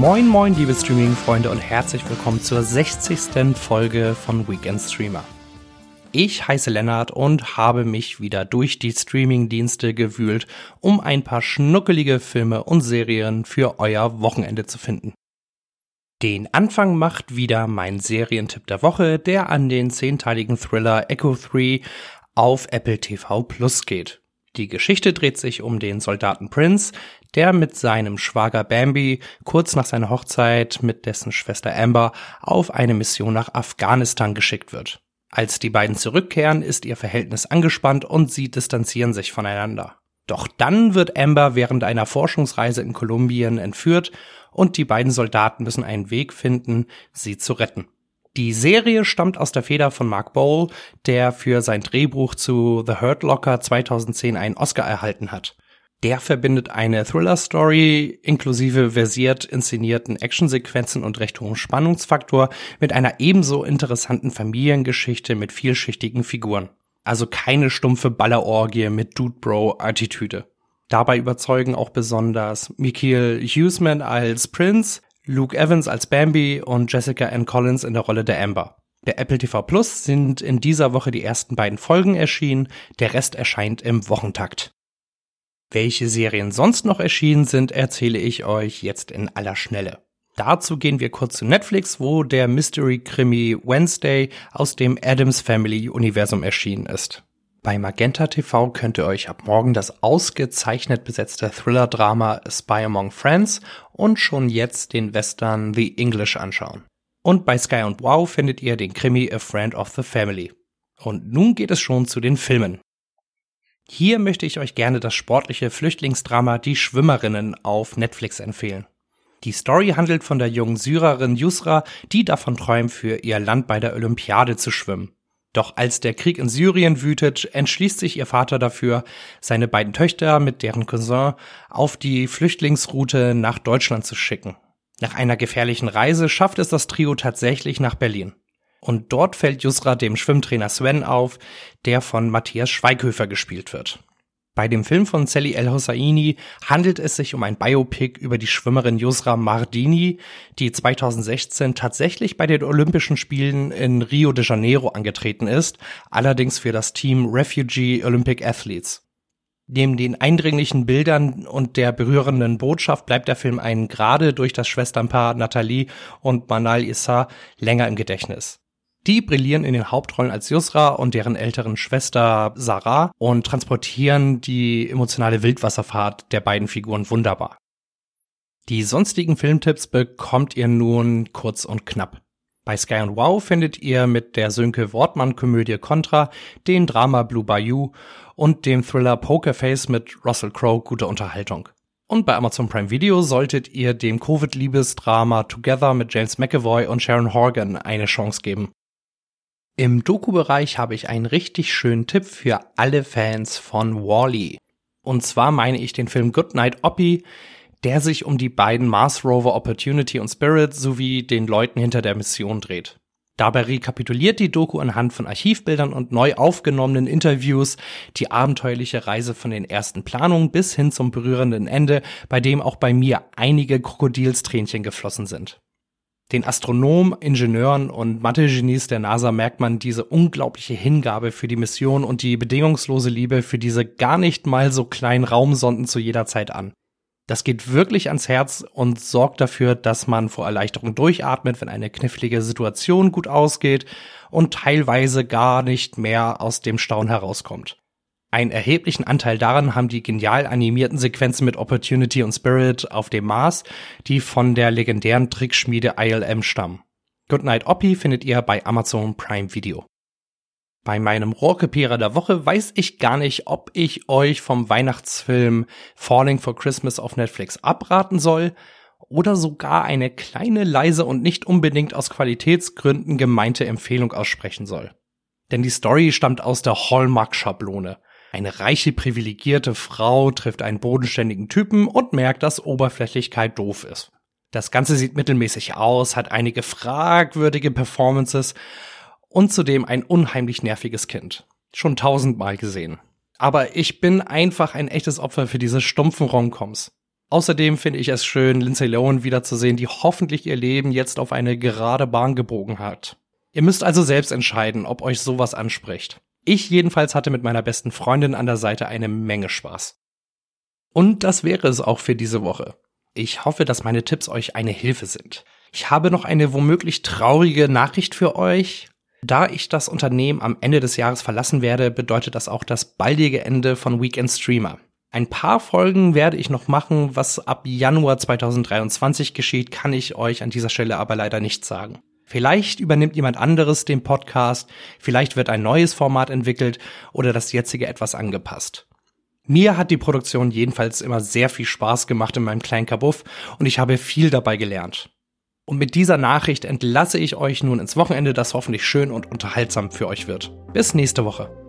Moin moin liebe Streaming-Freunde und herzlich willkommen zur 60. Folge von Weekend Streamer. Ich heiße Lennart und habe mich wieder durch die Streaming-Dienste gewühlt, um ein paar schnuckelige Filme und Serien für euer Wochenende zu finden. Den Anfang macht wieder mein Serientipp der Woche, der an den zehnteiligen Thriller Echo 3 auf Apple TV Plus geht. Die Geschichte dreht sich um den Soldaten Prince, der mit seinem Schwager Bambi kurz nach seiner Hochzeit mit dessen Schwester Amber auf eine Mission nach Afghanistan geschickt wird. Als die beiden zurückkehren, ist ihr Verhältnis angespannt und sie distanzieren sich voneinander. Doch dann wird Amber während einer Forschungsreise in Kolumbien entführt und die beiden Soldaten müssen einen Weg finden, sie zu retten. Die Serie stammt aus der Feder von Mark Bowl, der für sein Drehbuch zu The Hurt Locker 2010 einen Oscar erhalten hat. Der verbindet eine Thriller-Story inklusive versiert inszenierten Actionsequenzen und recht hohem Spannungsfaktor mit einer ebenso interessanten Familiengeschichte mit vielschichtigen Figuren. Also keine stumpfe Ballerorgie mit Dude Bro-Attitüde. Dabei überzeugen auch besonders Mikhail Huseman als Prince, Luke Evans als Bambi und Jessica Ann Collins in der Rolle der Amber. Der Apple TV Plus sind in dieser Woche die ersten beiden Folgen erschienen, der Rest erscheint im Wochentakt. Welche Serien sonst noch erschienen sind, erzähle ich euch jetzt in aller Schnelle. Dazu gehen wir kurz zu Netflix, wo der Mystery-Krimi Wednesday aus dem Adams Family Universum erschienen ist. Bei Magenta TV könnt ihr euch ab morgen das ausgezeichnet besetzte Thriller-Drama Spy Among Friends und schon jetzt den Western The English anschauen. Und bei Sky und Wow findet ihr den Krimi A Friend of the Family. Und nun geht es schon zu den Filmen. Hier möchte ich euch gerne das sportliche Flüchtlingsdrama Die Schwimmerinnen auf Netflix empfehlen. Die Story handelt von der jungen Syrerin Yusra, die davon träumt, für ihr Land bei der Olympiade zu schwimmen. Doch als der Krieg in Syrien wütet, entschließt sich ihr Vater dafür, seine beiden Töchter mit deren Cousin auf die Flüchtlingsroute nach Deutschland zu schicken. Nach einer gefährlichen Reise schafft es das Trio tatsächlich nach Berlin. Und dort fällt Yusra dem Schwimmtrainer Sven auf, der von Matthias Schweighöfer gespielt wird. Bei dem Film von Sally El Hosseini handelt es sich um ein Biopic über die Schwimmerin Yusra Mardini, die 2016 tatsächlich bei den Olympischen Spielen in Rio de Janeiro angetreten ist, allerdings für das Team Refugee Olympic Athletes. Neben den eindringlichen Bildern und der berührenden Botschaft bleibt der Film einen gerade durch das Schwesternpaar Nathalie und Manal Issa länger im Gedächtnis. Die brillieren in den Hauptrollen als Yusra und deren älteren Schwester Sarah und transportieren die emotionale Wildwasserfahrt der beiden Figuren wunderbar. Die sonstigen Filmtipps bekommt ihr nun kurz und knapp. Bei Sky und Wow findet ihr mit der Sönke Wortmann-Komödie Contra, den Drama Blue Bayou und dem Thriller Pokerface mit Russell Crowe gute Unterhaltung. Und bei Amazon Prime Video solltet ihr dem Covid-Liebesdrama Together mit James McAvoy und Sharon Horgan eine Chance geben. Im Doku-Bereich habe ich einen richtig schönen Tipp für alle Fans von Wally. -E. Und zwar meine ich den Film Goodnight Oppie, der sich um die beiden Mars Rover Opportunity und Spirit sowie den Leuten hinter der Mission dreht. Dabei rekapituliert die Doku anhand von Archivbildern und neu aufgenommenen Interviews die abenteuerliche Reise von den ersten Planungen bis hin zum berührenden Ende, bei dem auch bei mir einige Krokodilstränchen geflossen sind. Den Astronomen, Ingenieuren und Mathe-Genies der NASA merkt man diese unglaubliche Hingabe für die Mission und die bedingungslose Liebe für diese gar nicht mal so kleinen Raumsonden zu jeder Zeit an. Das geht wirklich ans Herz und sorgt dafür, dass man vor Erleichterung durchatmet, wenn eine knifflige Situation gut ausgeht und teilweise gar nicht mehr aus dem Staunen herauskommt. Einen erheblichen Anteil daran haben die genial animierten Sequenzen mit Opportunity und Spirit auf dem Mars, die von der legendären Trickschmiede ILM stammen. Goodnight Oppie findet ihr bei Amazon Prime Video. Bei meinem Rohrkepierer der Woche weiß ich gar nicht, ob ich euch vom Weihnachtsfilm Falling for Christmas auf Netflix abraten soll oder sogar eine kleine, leise und nicht unbedingt aus Qualitätsgründen gemeinte Empfehlung aussprechen soll. Denn die Story stammt aus der Hallmark-Schablone. Eine reiche, privilegierte Frau trifft einen bodenständigen Typen und merkt, dass Oberflächlichkeit doof ist. Das Ganze sieht mittelmäßig aus, hat einige fragwürdige Performances und zudem ein unheimlich nerviges Kind. Schon tausendmal gesehen. Aber ich bin einfach ein echtes Opfer für diese stumpfen Romcoms. Außerdem finde ich es schön, Lindsay Lohan wiederzusehen, die hoffentlich ihr Leben jetzt auf eine gerade Bahn gebogen hat. Ihr müsst also selbst entscheiden, ob euch sowas anspricht. Ich jedenfalls hatte mit meiner besten Freundin an der Seite eine Menge Spaß. Und das wäre es auch für diese Woche. Ich hoffe, dass meine Tipps euch eine Hilfe sind. Ich habe noch eine womöglich traurige Nachricht für euch. Da ich das Unternehmen am Ende des Jahres verlassen werde, bedeutet das auch das baldige Ende von Weekend Streamer. Ein paar Folgen werde ich noch machen. Was ab Januar 2023 geschieht, kann ich euch an dieser Stelle aber leider nicht sagen. Vielleicht übernimmt jemand anderes den Podcast, vielleicht wird ein neues Format entwickelt oder das jetzige etwas angepasst. Mir hat die Produktion jedenfalls immer sehr viel Spaß gemacht in meinem kleinen Kabuff und ich habe viel dabei gelernt. Und mit dieser Nachricht entlasse ich euch nun ins Wochenende, das hoffentlich schön und unterhaltsam für euch wird. Bis nächste Woche.